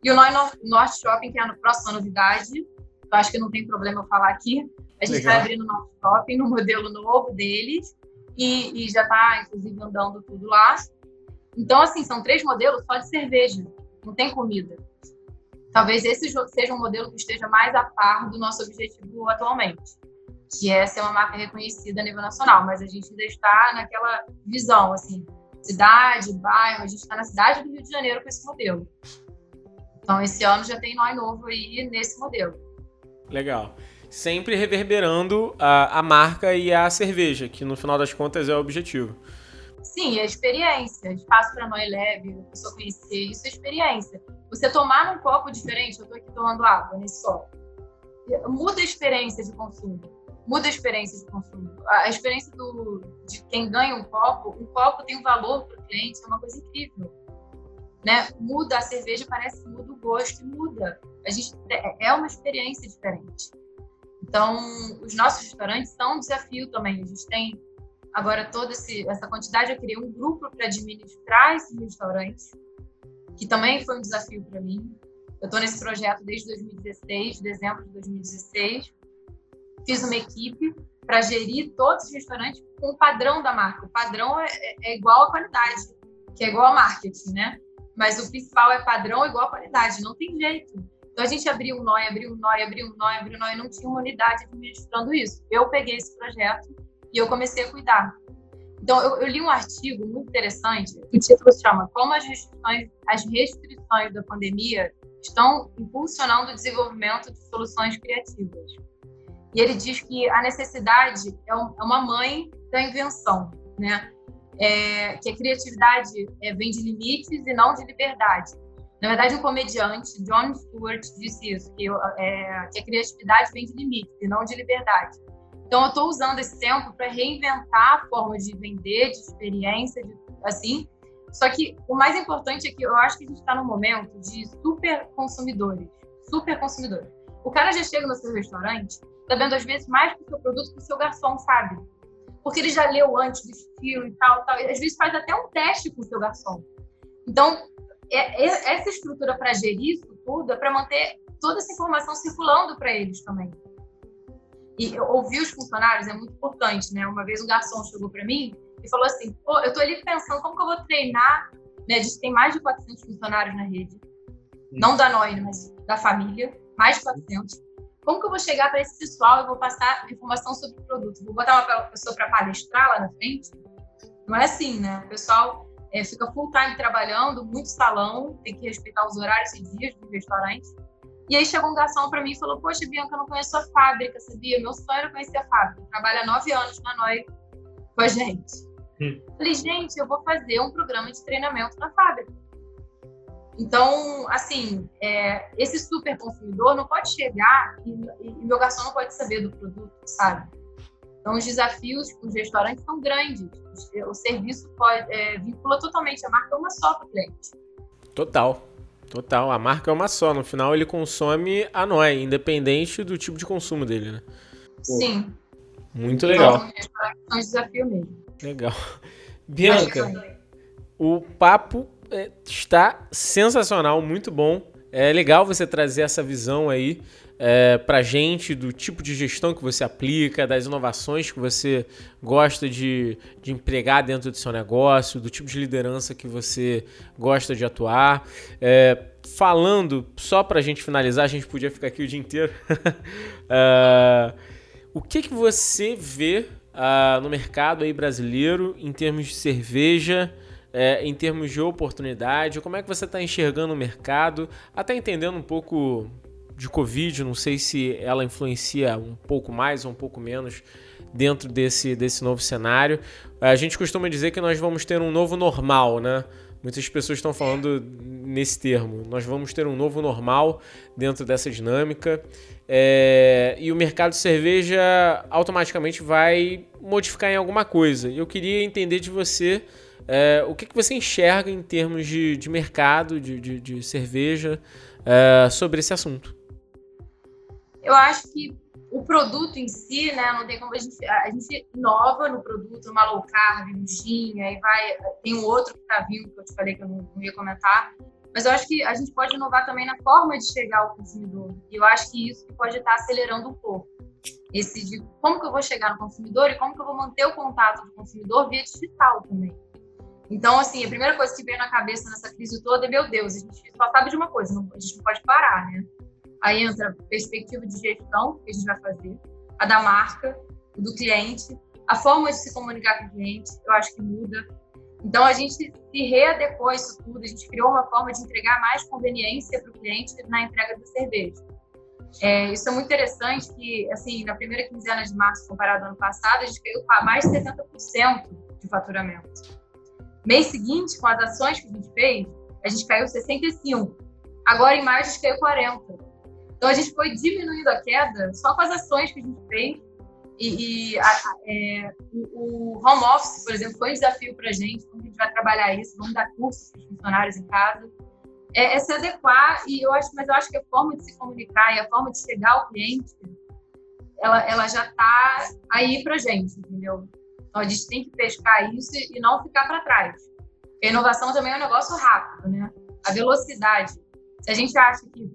e o Nós Norte Shopping, que é a próxima novidade, eu acho que não tem problema eu falar aqui, A gente Legal. vai abrir no nosso shopping, no modelo novo deles, e, e já está, inclusive, andando tudo lá. Então, assim, são três modelos só de cerveja, não tem comida. Talvez esse seja um modelo que esteja mais a par do nosso objetivo atualmente, que é ser uma marca reconhecida a nível nacional, mas a gente ainda está naquela visão, assim, cidade, bairro, a gente está na cidade do Rio de Janeiro com esse modelo. Então, esse ano já tem nós novo aí nesse modelo. Legal. Sempre reverberando a, a marca e a cerveja, que no final das contas é o objetivo. Sim, a experiência. Espaço para nós leve, a pessoa conhecer, isso é experiência. Você tomar num copo diferente, eu estou aqui tomando água nesse copo, muda a experiência de consumo. Muda a experiência de consumo. A experiência do, de quem ganha um copo, um copo tem um valor para o cliente, é uma coisa incrível né? Muda a cerveja, parece muda o gosto, muda. A gente é, é uma experiência diferente. Então, os nossos restaurantes são um desafio também. A gente tem agora toda esse, essa quantidade. Eu criei um grupo para administrar esses restaurantes, que também foi um desafio para mim. Eu estou nesse projeto desde 2016, dezembro de 2016. Fiz uma equipe para gerir todos os restaurantes com o padrão da marca. O padrão é, é, é igual à qualidade, que é igual ao marketing, né? mas o principal é padrão igual a qualidade, não tem jeito. Então a gente abriu um NOI, abriu um NOI, abriu um NOI, abriu um NOI, não tinha uma unidade administrando isso. Eu peguei esse projeto e eu comecei a cuidar. Então eu, eu li um artigo muito interessante, o título se chama Como as restrições, as restrições da pandemia estão impulsionando o desenvolvimento de soluções criativas. E ele diz que a necessidade é, é uma mãe da invenção, né? é, que a criatividade é, vem de limites e não de liberdade. Na verdade, um comediante, John Stewart, disse isso, que, é, que a criatividade vem de limites e não de liberdade. Então, eu estou usando esse tempo para reinventar a forma de vender, de experiência, de, assim. Só que o mais importante é que eu acho que a gente está num momento de super consumidores. Super consumidores. O cara já chega no seu restaurante sabendo, às vezes, mais do seu produto que o seu garçom sabe porque ele já leu antes do estilo e tal, tal. E às vezes faz até um teste com o seu garçom. Então, é, é, essa estrutura para gerir isso tudo é para manter toda essa informação circulando para eles também. E ouvir os funcionários é muito importante, né? Uma vez um garçom chegou para mim e falou assim: pô, eu tô ali pensando como que eu vou treinar. Né? A gente tem mais de 400 funcionários na rede, não da Noia, mas da família, mais de 400. Como que eu vou chegar para esse pessoal e vou passar informação sobre o produto? Vou botar uma pessoa para palestrar lá na frente? Não é assim, né? O pessoal é, fica full time trabalhando, muito salão, tem que respeitar os horários e dias do restaurante. E aí chegou um garçom para mim e falou: Poxa, Bianca, eu não conheço a fábrica, sabia? Meu sonho era conhecer a fábrica. Trabalha nove anos na Noi com a gente. Hum. Falei, gente, eu vou fazer um programa de treinamento na fábrica. Então, assim, é, esse super consumidor não pode chegar e, e, meu garçom não pode saber do produto, sabe? Então, os desafios com os restaurantes são grandes. O serviço pode, é, vincula totalmente a marca uma só para o cliente. Total. Total. A marca é uma só. No final, ele consome a Noi, independente do tipo de consumo dele, né? Sim. Muito legal. Então, é um desafio mesmo. Legal. Bianca, o papo é, está sensacional, muito bom. É legal você trazer essa visão aí é, pra gente do tipo de gestão que você aplica, das inovações que você gosta de, de empregar dentro do seu negócio, do tipo de liderança que você gosta de atuar. É, falando, só pra gente finalizar, a gente podia ficar aqui o dia inteiro. é, o que, que você vê uh, no mercado aí brasileiro em termos de cerveja? é, em termos de oportunidade? Como é que você está enxergando o mercado? Até entendendo um pouco de Covid, não sei se ela influencia um pouco mais ou um pouco menos dentro desse, desse novo cenário. A gente costuma dizer que nós vamos ter um novo normal, né? Muitas pessoas estão falando nesse termo. Nós vamos ter um novo normal dentro dessa dinâmica. É, e o mercado de cerveja automaticamente vai modificar em alguma coisa. Eu queria entender de você é, o que, que você enxerga em termos de, de mercado, de, de, de cerveja, é, sobre esse assunto? Eu acho que o produto em si, né, não tem como a gente, a gente inova no produto, uma low carb, um gin, aí vai, tem um outro que tá vindo, que eu te falei que eu não, não ia comentar, mas eu acho que a gente pode inovar também na forma de chegar ao consumidor, e eu acho que isso pode estar acelerando um pouco. esse de como que eu vou chegar no consumidor e como que eu vou manter o contato do consumidor via digital também. Então, assim, a primeira coisa que veio na cabeça nessa crise toda é, meu Deus, a gente só sabe de uma coisa, a gente não pode parar, né? Aí entra a perspectiva de gestão que a gente vai fazer, a da marca, do cliente, a forma de se comunicar com o cliente, eu acho que muda. Então, a gente se readequou isso tudo, a gente criou uma forma de entregar mais conveniência para o cliente na entrega da cerveja. É, isso é muito interessante que, assim, na primeira quinzena de março, comparado ao ano passado, a gente caiu para mais de 70% de faturamento. Mês seguinte, com as ações que a gente fez, a gente caiu 65%. Agora, em maio, a gente caiu 40%. Então, a gente foi diminuindo a queda só com as ações que a gente fez. E, e a, é, o, home office, por exemplo, foi um desafio para a gente. Como a gente vai trabalhar isso? Vamos dar cursos para os funcionários em casa é, é, se adequar e eu acho, mas eu acho que a forma de se comunicar e a forma de chegar ao cliente, ela, ela já está aí para gente, entendeu? Então a gente tem que pescar isso e não ficar para trás. Porque a inovação também é um negócio rápido, né? A velocidade. Se a gente acha que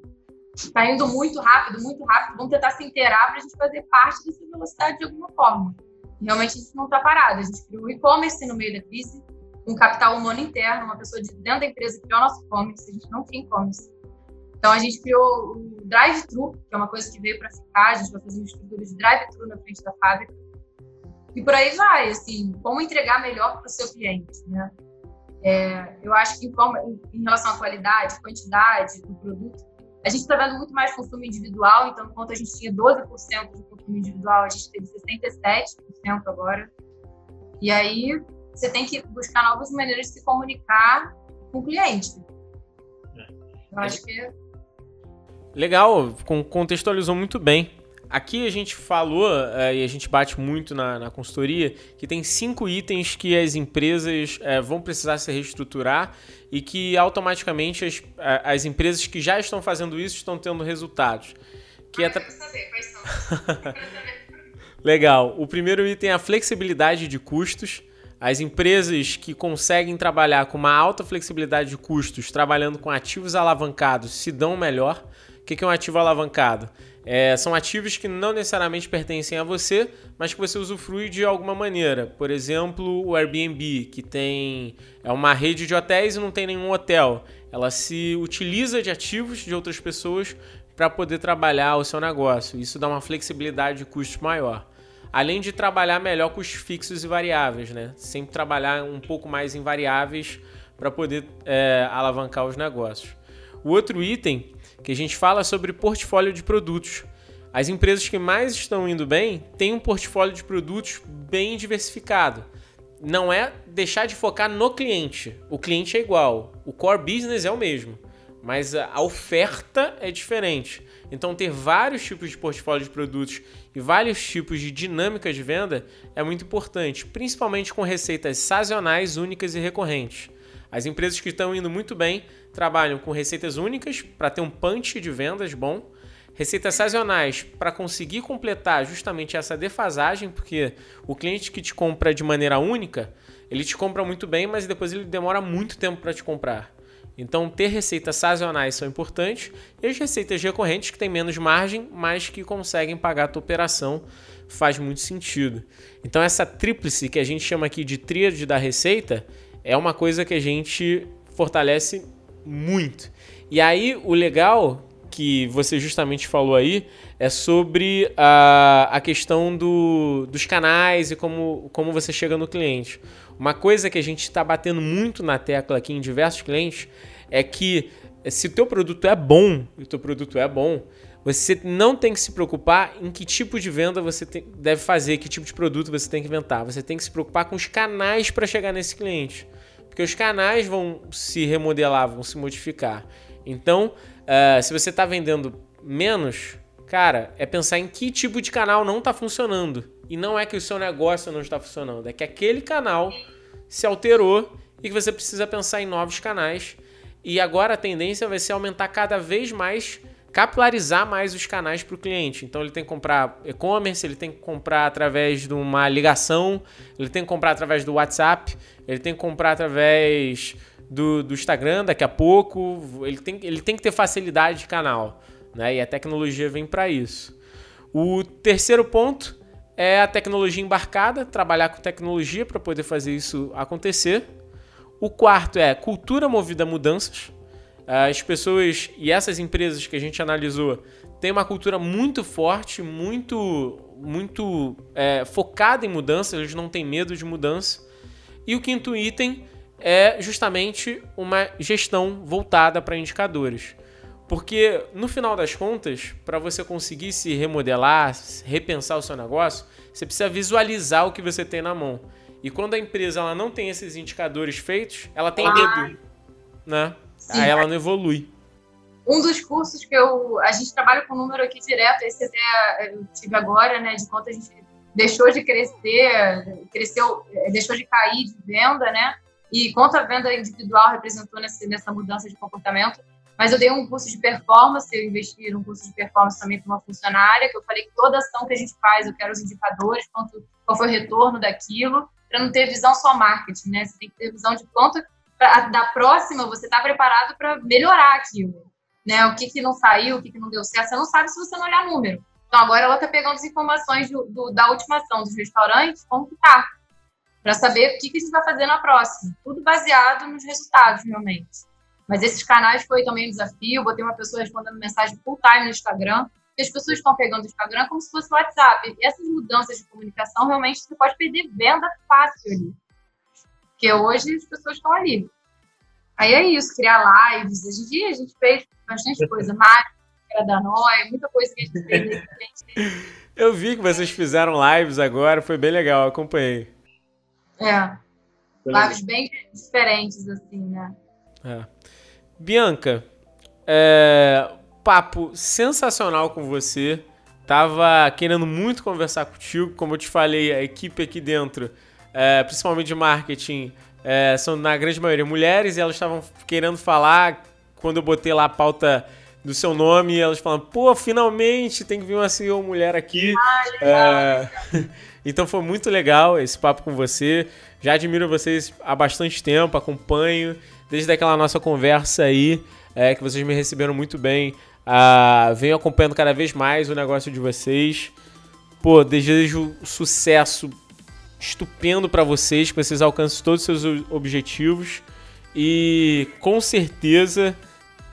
está indo muito rápido, muito rápido, vamos tentar se inteirar para a gente fazer parte dessa velocidade de alguma forma. Realmente a gente não está parado. A gente criou o e-commerce no meio da crise, um capital humano interno, uma pessoa de dentro da empresa criou nosso e-commerce, a gente não tinha e-commerce. Então a gente criou o drive-thru, que é uma coisa que veio para ficar, a gente vai fazer uma estrutura de drive-thru na frente da fábrica. E por aí vai, assim, como entregar melhor para o seu cliente, né? É, eu acho que em, forma, em, relação à qualidade, quantidade do produto, a gente está vendo muito mais consumo individual, então enquanto a gente tinha 12% de consumo individual, a gente teve 67% agora. E aí você tem que buscar novas maneiras de se comunicar com o cliente. Eu acho que. Legal, contextualizou muito bem. Aqui a gente falou, é, e a gente bate muito na, na, consultoria, que tem cinco itens que as empresas é, vão precisar se reestruturar e que automaticamente as, as empresas que já estão fazendo isso estão tendo resultados. Que ah, é tra... saber quais são. Legal. O primeiro item é a flexibilidade de custos. As empresas que conseguem trabalhar com uma alta flexibilidade de custos, trabalhando com ativos alavancados, se dão melhor. O que é um ativo alavancado? É, são ativos que não necessariamente pertencem a você, mas que você usufrui de alguma maneira. Por exemplo, o Airbnb, que tem é uma rede de hotéis e não tem nenhum hotel. Ela se utiliza de ativos de outras pessoas para poder trabalhar o seu negócio. Isso dá uma flexibilidade de custo maior além de trabalhar melhor com os fixos e variáveis, né? Sempre trabalhar um pouco mais em variáveis para poder é, alavancar os negócios. O outro item que a gente fala sobre portfólio de produtos. As empresas que mais estão indo bem têm um portfólio de produtos bem diversificado. Não é deixar de focar no cliente. O cliente é igual, o core business é o mesmo, mas a oferta é diferente. Então, ter vários tipos de portfólio de produtos e vários tipos de dinâmica de venda é muito importante, principalmente com receitas sazonais, únicas e recorrentes. As empresas que estão indo muito bem trabalham com receitas únicas para ter um punch de vendas bom, receitas sazonais para conseguir completar justamente essa defasagem, porque o cliente que te compra de maneira única, ele te compra muito bem, mas depois ele demora muito tempo para te comprar. Então, ter receitas sazonais são importantes e as receitas recorrentes que têm menos margem, mas que conseguem pagar a tua operação, faz muito sentido. Então, essa tríplice que a gente chama aqui de tríade da receita é uma coisa que a gente fortalece muito. E aí, o legal que você justamente falou aí é sobre a, a questão do, dos canais e como, como você chega no cliente. Uma coisa que a gente está batendo muito na tecla aqui em diversos clientes é que se o teu produto é bom, e o teu produto é bom, você não tem que se preocupar em que tipo de venda você tem, deve fazer, que tipo de produto você tem que inventar. Você tem que se preocupar com os canais para chegar nesse cliente. Porque os canais vão se remodelar, vão se modificar. Então, uh, se você está vendendo menos, cara, é pensar em que tipo de canal não está funcionando. E não é que o seu negócio não está funcionando, é que aquele canal se alterou e que você precisa pensar em novos canais. E agora a tendência vai ser aumentar cada vez mais, capilarizar mais os canais para o cliente. Então ele tem que comprar e-commerce, ele tem que comprar através de uma ligação, ele tem que comprar através do WhatsApp, ele tem que comprar através do, do Instagram daqui a pouco. Ele tem, ele tem que ter facilidade de canal. Né? E a tecnologia vem para isso. O terceiro ponto é a tecnologia embarcada, trabalhar com tecnologia para poder fazer isso acontecer. O quarto é cultura movida a mudanças. As pessoas e essas empresas que a gente analisou têm uma cultura muito forte, muito, muito é, focada em mudanças, eles não têm medo de mudança. E o quinto item é justamente uma gestão voltada para indicadores. Porque no final das contas, para você conseguir se remodelar, repensar o seu negócio, você precisa visualizar o que você tem na mão. E quando a empresa ela não tem esses indicadores feitos, ela tem ah, medo, né? Sim. Aí ela não evolui. Um dos cursos que eu a gente trabalha com número aqui direto, esse até eu tive agora, né, de quanto a gente deixou de crescer, cresceu, deixou de cair de venda, né? E quanto a venda individual representou nessa, nessa mudança de comportamento. Mas eu dei um curso de performance, eu investi num curso de performance também para uma funcionária, que eu falei que toda ação que a gente faz, eu quero os indicadores, quanto, qual foi o retorno daquilo, para não ter visão só marketing, né? Você tem que ter visão de quanto pra, da próxima você está preparado para melhorar aquilo, né? O que, que não saiu, o que, que não deu certo, você não sabe se você não olhar número. Então agora ela está pegando as informações do, do, da última ação dos restaurantes, como que tá, para saber o que, que a gente vai fazer na próxima. Tudo baseado nos resultados, realmente. Mas esses canais foi também um desafio. Botei uma pessoa respondendo mensagem full time no Instagram. E as pessoas estão pegando o Instagram como se fosse o WhatsApp. E essas mudanças de comunicação, realmente, você pode perder venda fácil ali. Porque hoje as pessoas estão ali. Aí é isso, criar lives. Hoje em dia a gente fez bastante coisa. Mário, da Noia, muita coisa que a gente fez. Eu vi que vocês fizeram lives agora, foi bem legal, acompanhei. É. Lives bem diferentes, assim, né? É. Bianca, é, papo sensacional com você. Tava querendo muito conversar contigo. Como eu te falei, a equipe aqui dentro, é, principalmente de marketing, é, são na grande maioria mulheres e elas estavam querendo falar. Quando eu botei lá a pauta do seu nome, elas falam: pô, finalmente tem que vir uma CEO mulher aqui. Ah, é, então foi muito legal esse papo com você. Já admiro vocês há bastante tempo, acompanho desde aquela nossa conversa aí, é, que vocês me receberam muito bem. Uh, venho acompanhando cada vez mais o negócio de vocês. Pô, desejo sucesso estupendo para vocês, que vocês alcancem todos os seus objetivos. E com certeza,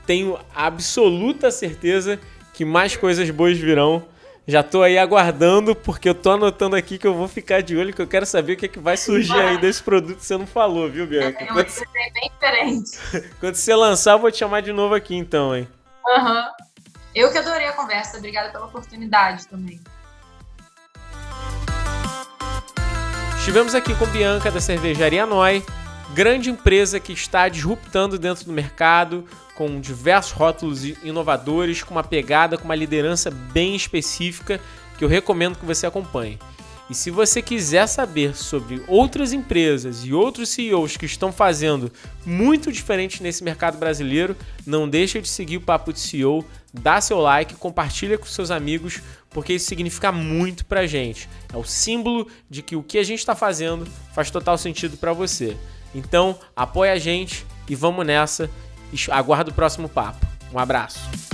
tenho absoluta certeza que mais coisas boas virão. Já tô aí aguardando, porque eu tô anotando aqui que eu vou ficar de olho, que eu quero saber o que, é que vai surgir aí desse produto que você não falou, viu, Bianca? É, Quando... bem diferente. Quando você lançar, eu vou te chamar de novo aqui, então, hein? Aham. Uhum. Eu que adorei a conversa. Obrigada pela oportunidade também. Estivemos aqui com Bianca da Cervejaria Noi, grande empresa que está disruptando dentro do mercado, com diversos rótulos inovadores, com uma pegada, com uma liderança bem específica que eu recomendo que você acompanhe. E se você quiser saber sobre outras empresas e outros CEOs que estão fazendo muito diferente nesse mercado brasileiro, não deixe de seguir o Papo de CEO, dá seu like, compartilha com seus amigos, porque isso significa muito pra gente. É o símbolo de que o que a gente está fazendo faz total sentido para você. Então, apoia a gente e vamos nessa Aguardo o próximo papo. Um abraço.